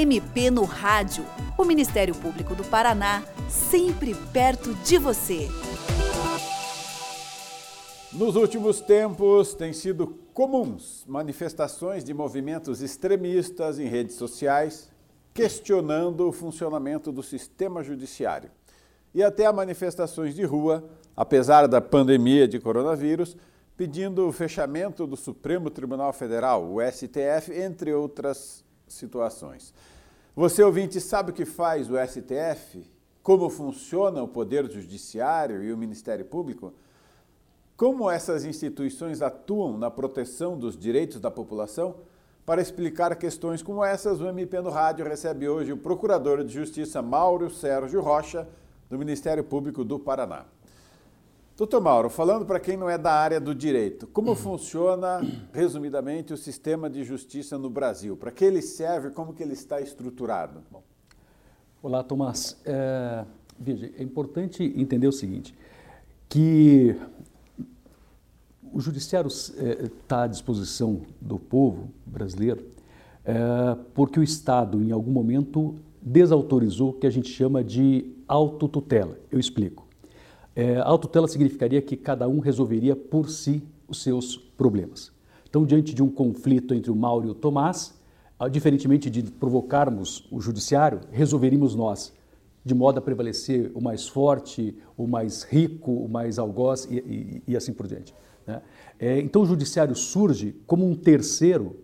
MP no Rádio. O Ministério Público do Paraná, sempre perto de você. Nos últimos tempos, têm sido comuns manifestações de movimentos extremistas em redes sociais questionando o funcionamento do sistema judiciário. E até manifestações de rua, apesar da pandemia de coronavírus, pedindo o fechamento do Supremo Tribunal Federal, o STF, entre outras situações. Você, ouvinte, sabe o que faz o STF? Como funciona o Poder Judiciário e o Ministério Público? Como essas instituições atuam na proteção dos direitos da população? Para explicar questões como essas, o MP no Rádio recebe hoje o Procurador de Justiça Mauro Sérgio Rocha, do Ministério Público do Paraná. Doutor Mauro, falando para quem não é da área do direito, como funciona, resumidamente, o sistema de justiça no Brasil? Para que ele serve? Como que ele está estruturado? Bom. Olá, Tomás. É, veja, é importante entender o seguinte, que o judiciário está é, à disposição do povo brasileiro é, porque o Estado, em algum momento, desautorizou o que a gente chama de autotutela. Eu explico. É, a autotutela significaria que cada um resolveria por si os seus problemas. Então, diante de um conflito entre o Mauro e o Tomás, ah, diferentemente de provocarmos o judiciário, resolveríamos nós, de modo a prevalecer o mais forte, o mais rico, o mais algoz e, e, e assim por diante. Né? É, então, o judiciário surge como um terceiro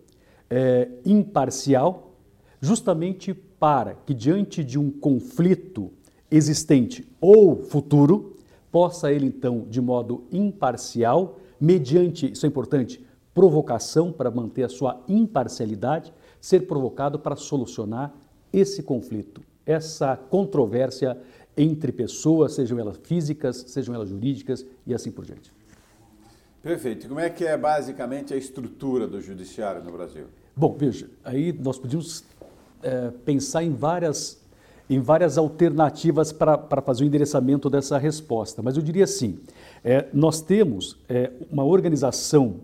é, imparcial, justamente para que, diante de um conflito existente ou futuro, possa ele então, de modo imparcial, mediante, isso é importante, provocação para manter a sua imparcialidade, ser provocado para solucionar esse conflito, essa controvérsia entre pessoas, sejam elas físicas, sejam elas jurídicas e assim por diante. Perfeito. Como é que é basicamente a estrutura do judiciário no Brasil? Bom, veja, aí nós podíamos é, pensar em várias em várias alternativas para fazer o endereçamento dessa resposta. Mas eu diria assim: é, nós temos é, uma organização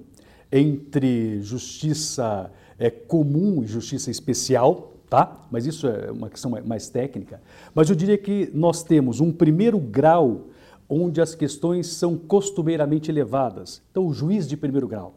entre justiça é, comum e justiça especial, tá? Mas isso é uma questão mais técnica. Mas eu diria que nós temos um primeiro grau onde as questões são costumeiramente elevadas. Então, o juiz de primeiro grau.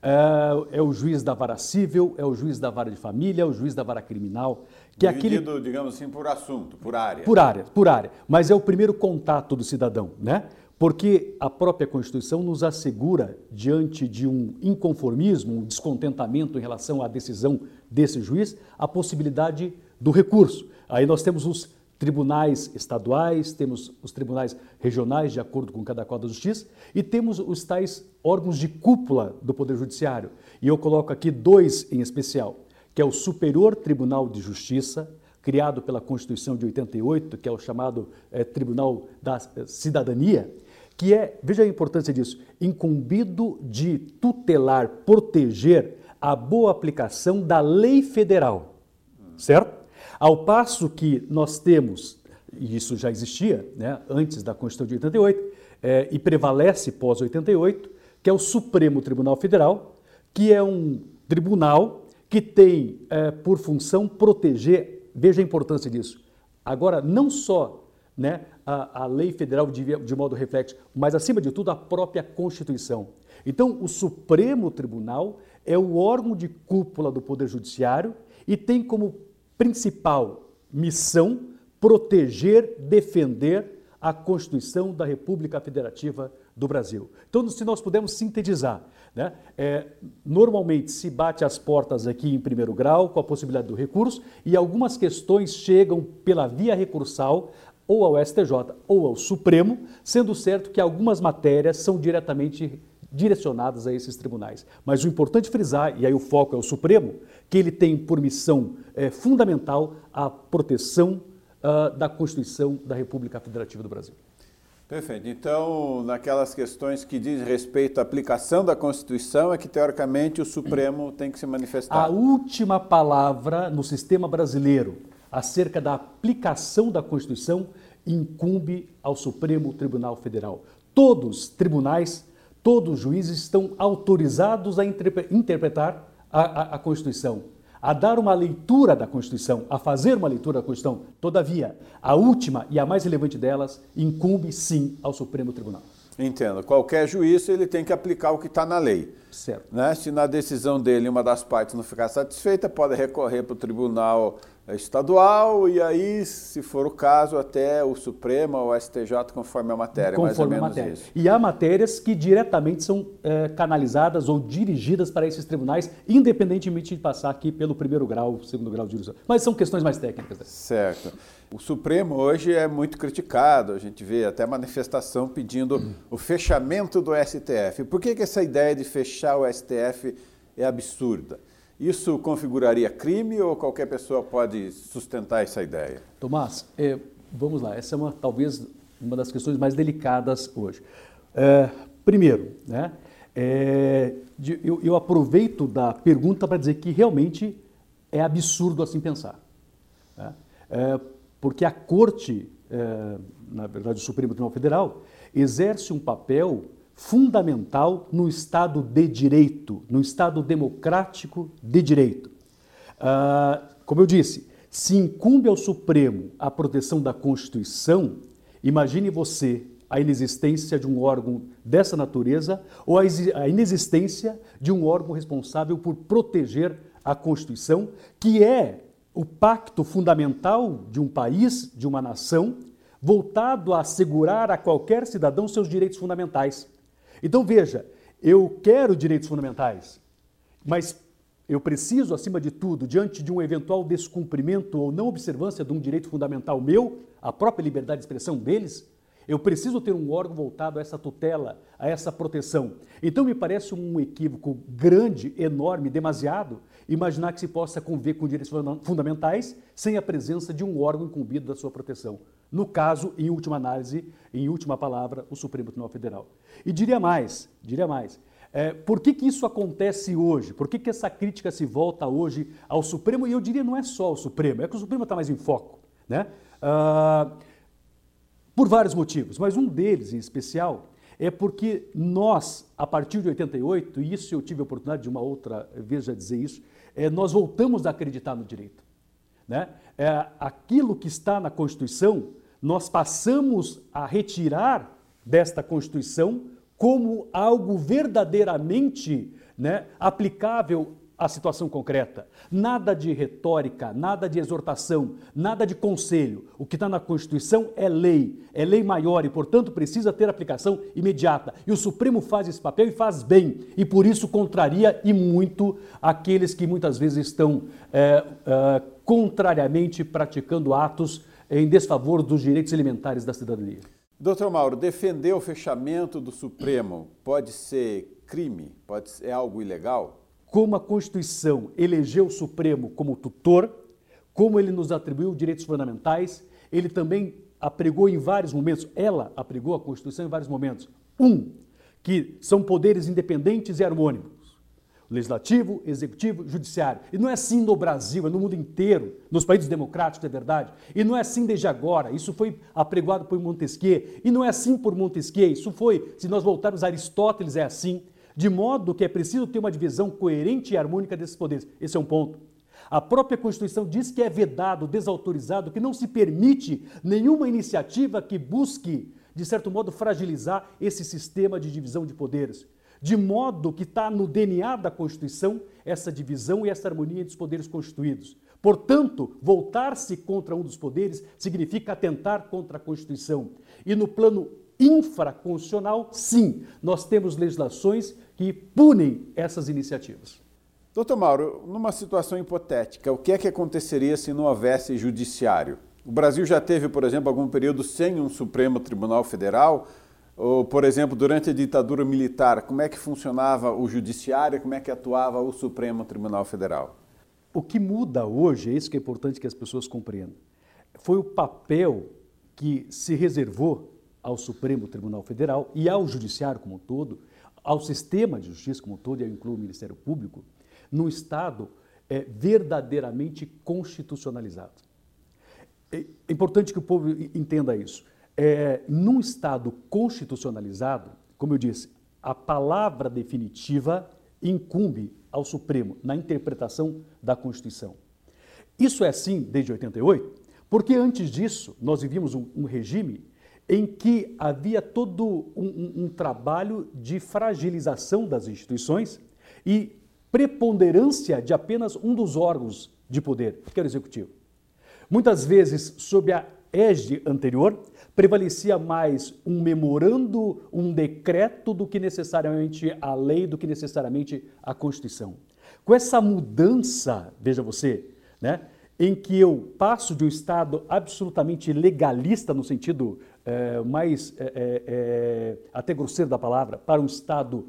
É, é, o juiz da vara civil, é o juiz da vara de família, é o juiz da vara criminal. Que é Dividido, aquele... digamos assim, por assunto, por área. Por área, por área. Mas é o primeiro contato do cidadão, né? Porque a própria Constituição nos assegura, diante de um inconformismo, um descontentamento em relação à decisão desse juiz, a possibilidade do recurso. Aí nós temos os tribunais estaduais, temos os tribunais regionais, de acordo com cada quadro da justiça, e temos os tais órgãos de cúpula do Poder Judiciário. E eu coloco aqui dois em especial, que é o Superior Tribunal de Justiça, criado pela Constituição de 88, que é o chamado é, Tribunal da Cidadania, que é, veja a importância disso, incumbido de tutelar, proteger a boa aplicação da lei federal, certo? Ao passo que nós temos, e isso já existia né, antes da Constituição de 88, é, e prevalece pós-88, que é o Supremo Tribunal Federal, que é um tribunal que tem é, por função proteger, veja a importância disso. Agora, não só né, a, a lei federal de, de modo reflexo, mas acima de tudo a própria Constituição. Então, o Supremo Tribunal é o órgão de cúpula do Poder Judiciário e tem como principal missão proteger, defender a Constituição da República Federativa do Brasil. Então, se nós pudermos sintetizar, né, é, normalmente se bate as portas aqui em primeiro grau com a possibilidade do recurso e algumas questões chegam pela via recursal ou ao STJ ou ao Supremo, sendo certo que algumas matérias são diretamente direcionadas a esses tribunais. Mas o importante frisar, e aí o foco é o Supremo, que ele tem por missão é, fundamental a proteção uh, da Constituição da República Federativa do Brasil. Perfeito. Então, naquelas questões que diz respeito à aplicação da Constituição, é que, teoricamente, o Supremo tem que se manifestar. A última palavra no sistema brasileiro acerca da aplicação da Constituição incumbe ao Supremo Tribunal Federal. Todos os tribunais Todos os juízes estão autorizados a interpretar a, a, a Constituição. A dar uma leitura da Constituição, a fazer uma leitura da Constituição. Todavia, a última e a mais relevante delas incumbe sim ao Supremo Tribunal. Entendo. Qualquer juiz ele tem que aplicar o que está na lei. Certo. Né? Se na decisão dele uma das partes não ficar satisfeita, pode recorrer para o Tribunal Estadual e aí, se for o caso, até o Supremo ou o STJ, conforme a matéria. Conforme mais ou a matéria. Isso. E há matérias que diretamente são é, canalizadas ou dirigidas para esses tribunais, independentemente de passar aqui pelo primeiro grau, segundo grau de jurisdição. Mas são questões mais técnicas. Né? Certo. O Supremo hoje é muito criticado, a gente vê até manifestação pedindo o fechamento do STF. Por que, que essa ideia de fechar o STF é absurda? Isso configuraria crime ou qualquer pessoa pode sustentar essa ideia? Tomás, é, vamos lá, essa é uma, talvez uma das questões mais delicadas hoje. É, primeiro, né, é, eu, eu aproveito da pergunta para dizer que realmente é absurdo assim pensar. Né? É, porque a Corte, é, na verdade o Supremo Tribunal Federal, exerce um papel fundamental no Estado de Direito, no Estado democrático de direito. Ah, como eu disse, se incumbe ao Supremo a proteção da Constituição, imagine você a inexistência de um órgão dessa natureza ou a inexistência de um órgão responsável por proteger a Constituição, que é o pacto fundamental de um país, de uma nação, voltado a assegurar a qualquer cidadão seus direitos fundamentais. Então veja, eu quero direitos fundamentais, mas eu preciso, acima de tudo, diante de um eventual descumprimento ou não observância de um direito fundamental meu, a própria liberdade de expressão deles, eu preciso ter um órgão voltado a essa tutela, a essa proteção. Então me parece um equívoco grande, enorme, demasiado, imaginar que se possa conviver com direitos fundamentais sem a presença de um órgão incumbido da sua proteção. No caso, em última análise, em última palavra, o Supremo Tribunal Federal. E diria mais, diria mais, é, por que, que isso acontece hoje? Por que, que essa crítica se volta hoje ao Supremo? E eu diria não é só ao Supremo, é que o Supremo está mais em foco. Né? Ah, por vários motivos, mas um deles em especial é porque nós, a partir de 88, e isso eu tive a oportunidade de uma outra vez já dizer isso, é, nós voltamos a acreditar no direito. Né? É, aquilo que está na Constituição, nós passamos a retirar desta Constituição como algo verdadeiramente né, aplicável a situação concreta. Nada de retórica, nada de exortação, nada de conselho. O que está na Constituição é lei, é lei maior e, portanto, precisa ter aplicação imediata. E o Supremo faz esse papel e faz bem. E por isso contraria e muito aqueles que muitas vezes estão é, é, contrariamente praticando atos em desfavor dos direitos elementares da cidadania. Doutor Mauro, defender o fechamento do Supremo pode ser crime? Pode ser, é algo ilegal? como a Constituição elegeu o Supremo como tutor, como ele nos atribuiu direitos fundamentais, ele também apregou em vários momentos, ela apregou a Constituição em vários momentos. Um, que são poderes independentes e harmônicos. Legislativo, executivo, judiciário. E não é assim no Brasil, é no mundo inteiro, nos países democráticos, é verdade. E não é assim desde agora. Isso foi apregoado por Montesquieu. E não é assim por Montesquieu. Isso foi, se nós voltarmos a Aristóteles, é assim de modo que é preciso ter uma divisão coerente e harmônica desses poderes. Esse é um ponto. A própria Constituição diz que é vedado, desautorizado, que não se permite nenhuma iniciativa que busque, de certo modo, fragilizar esse sistema de divisão de poderes. De modo que está no DNA da Constituição essa divisão e essa harmonia entre os poderes constituídos. Portanto, voltar-se contra um dos poderes significa atentar contra a Constituição. E no plano infraconstitucional, sim, nós temos legislações que punem essas iniciativas. Doutor Mauro, numa situação hipotética, o que é que aconteceria se não houvesse judiciário? O Brasil já teve, por exemplo, algum período sem um Supremo Tribunal Federal? Ou, por exemplo, durante a ditadura militar, como é que funcionava o judiciário, como é que atuava o Supremo Tribunal Federal? O que muda hoje, é isso que é importante que as pessoas compreendam, foi o papel que se reservou ao Supremo Tribunal Federal e ao Judiciário como um todo, ao sistema de justiça como um todo, e eu incluo o Ministério Público, num Estado é, verdadeiramente constitucionalizado. É importante que o povo entenda isso. É, num Estado constitucionalizado, como eu disse, a palavra definitiva incumbe ao Supremo na interpretação da Constituição. Isso é assim desde 88, porque antes disso nós vivíamos um, um regime em que havia todo um, um, um trabalho de fragilização das instituições e preponderância de apenas um dos órgãos de poder, que era o executivo. Muitas vezes, sob a égide anterior, prevalecia mais um memorando, um decreto, do que necessariamente a lei, do que necessariamente a Constituição. Com essa mudança, veja você, né, em que eu passo de um Estado absolutamente legalista, no sentido é, mais é, é, até grosseiro da palavra, para um Estado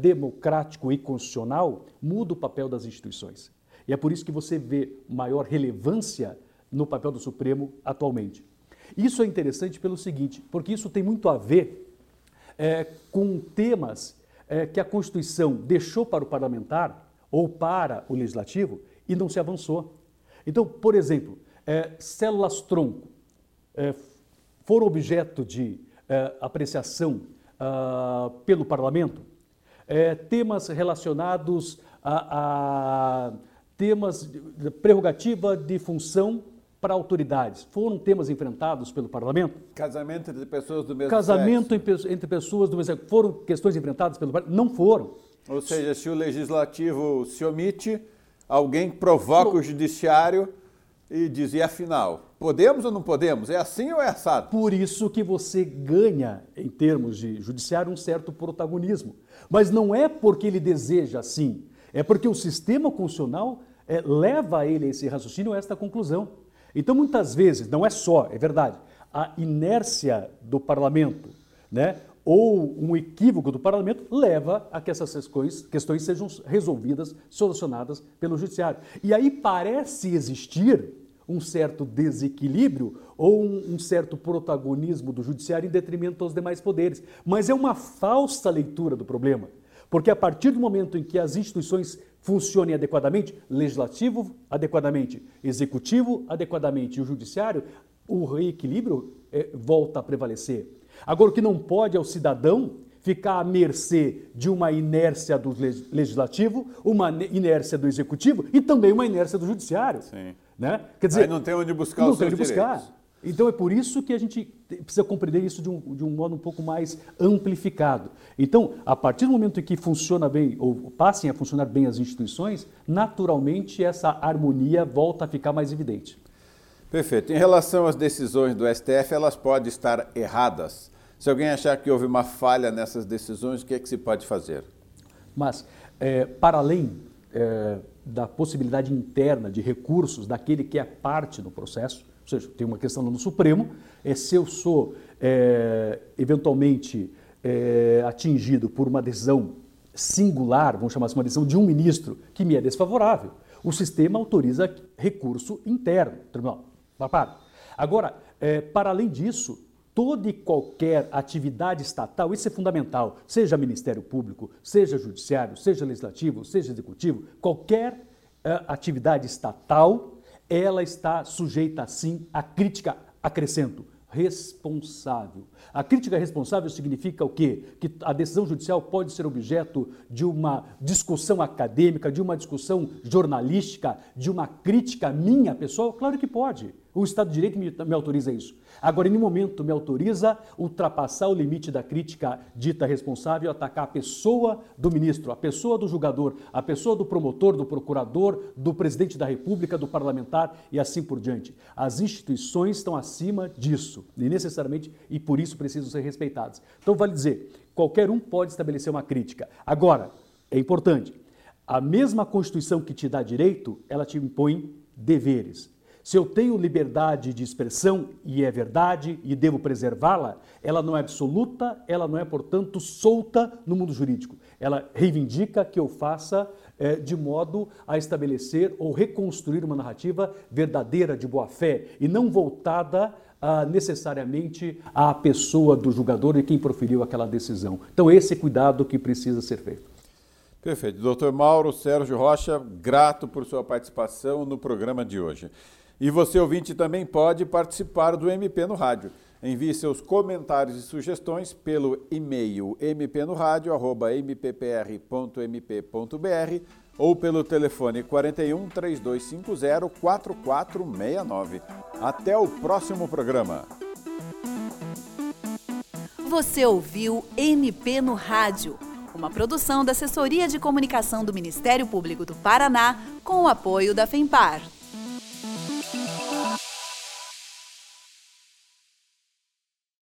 democrático e constitucional, muda o papel das instituições. E é por isso que você vê maior relevância no papel do Supremo atualmente. Isso é interessante pelo seguinte, porque isso tem muito a ver é, com temas é, que a Constituição deixou para o parlamentar ou para o legislativo e não se avançou. Então, por exemplo, é, células-tronco é, foram objeto de é, apreciação ah, pelo parlamento, é, temas relacionados a, a temas de prerrogativa de função para autoridades. Foram temas enfrentados pelo parlamento? Casamento entre pessoas do mesmo Casamento sexo. entre pessoas do mesmo sexo. Foram questões enfrentadas pelo parlamento? Não foram. Ou seja, se o legislativo se omite, alguém provoca o judiciário e diz, e afinal, podemos ou não podemos? É assim ou é assado? Por isso que você ganha, em termos de judiciário, um certo protagonismo. Mas não é porque ele deseja assim, é porque o sistema constitucional é, leva ele a esse raciocínio, a esta conclusão. Então, muitas vezes, não é só, é verdade, a inércia do parlamento, né, ou um equívoco do parlamento leva a que essas questões, questões sejam resolvidas, solucionadas pelo judiciário. E aí parece existir um certo desequilíbrio ou um, um, certo protagonismo do judiciário em detrimento aos demais poderes. Mas é uma falsa leitura do problema. Porque a partir do momento em que as instituições funcionem adequadamente, legislativo adequadamente, executivo adequadamente e o judiciário, o reequilíbrio é, volta a prevalecer. Agora, o que não pode é o cidadão ficar à mercê de uma inércia do legislativo, uma inércia do executivo e também uma inércia do judiciário. Sim. Né? Quer dizer, Aí não tem onde buscar não os tem onde buscar. Então é por isso que a gente precisa compreender isso de um, de um modo um pouco mais amplificado. Então, a partir do momento em que funciona bem, ou passem a funcionar bem as instituições, naturalmente essa harmonia volta a ficar mais evidente. Perfeito. Em relação às decisões do STF, elas podem estar erradas. Se alguém achar que houve uma falha nessas decisões, o que é que se pode fazer? Mas, é, para além é, da possibilidade interna de recursos daquele que é parte do processo, seja, tem uma questão no Supremo, é se eu sou é, eventualmente é, atingido por uma decisão singular, vamos chamar assim, uma decisão de um ministro que me é desfavorável, o sistema autoriza recurso interno, tribunal. Agora, é, para além disso, toda e qualquer atividade estatal, isso é fundamental, seja Ministério Público, seja Judiciário, seja Legislativo, seja Executivo, qualquer é, atividade estatal ela está sujeita, sim, à crítica, acrescento, responsável. A crítica responsável significa o quê? Que a decisão judicial pode ser objeto de uma discussão acadêmica, de uma discussão jornalística, de uma crítica minha pessoal? Claro que pode. O Estado de Direito me, me autoriza isso. Agora, em nenhum momento me autoriza ultrapassar o limite da crítica dita responsável, atacar a pessoa do ministro, a pessoa do julgador, a pessoa do promotor, do procurador, do presidente da República, do parlamentar e assim por diante. As instituições estão acima disso, e necessariamente, e por isso precisam ser respeitadas. Então, vale dizer, qualquer um pode estabelecer uma crítica. Agora, é importante, a mesma Constituição que te dá direito, ela te impõe deveres. Se eu tenho liberdade de expressão e é verdade e devo preservá-la, ela não é absoluta, ela não é, portanto, solta no mundo jurídico. Ela reivindica que eu faça é, de modo a estabelecer ou reconstruir uma narrativa verdadeira, de boa fé, e não voltada a, necessariamente à pessoa do julgador e quem proferiu aquela decisão. Então, esse é cuidado que precisa ser feito. Perfeito. Doutor Mauro Sérgio Rocha, grato por sua participação no programa de hoje. E você, ouvinte, também pode participar do MP no Rádio. Envie seus comentários e sugestões pelo e-mail mpnoradio.mppr.mp.br ou pelo telefone 41 3250 4469. Até o próximo programa. Você ouviu MP no Rádio, uma produção da Assessoria de Comunicação do Ministério Público do Paraná com o apoio da FEMPAR.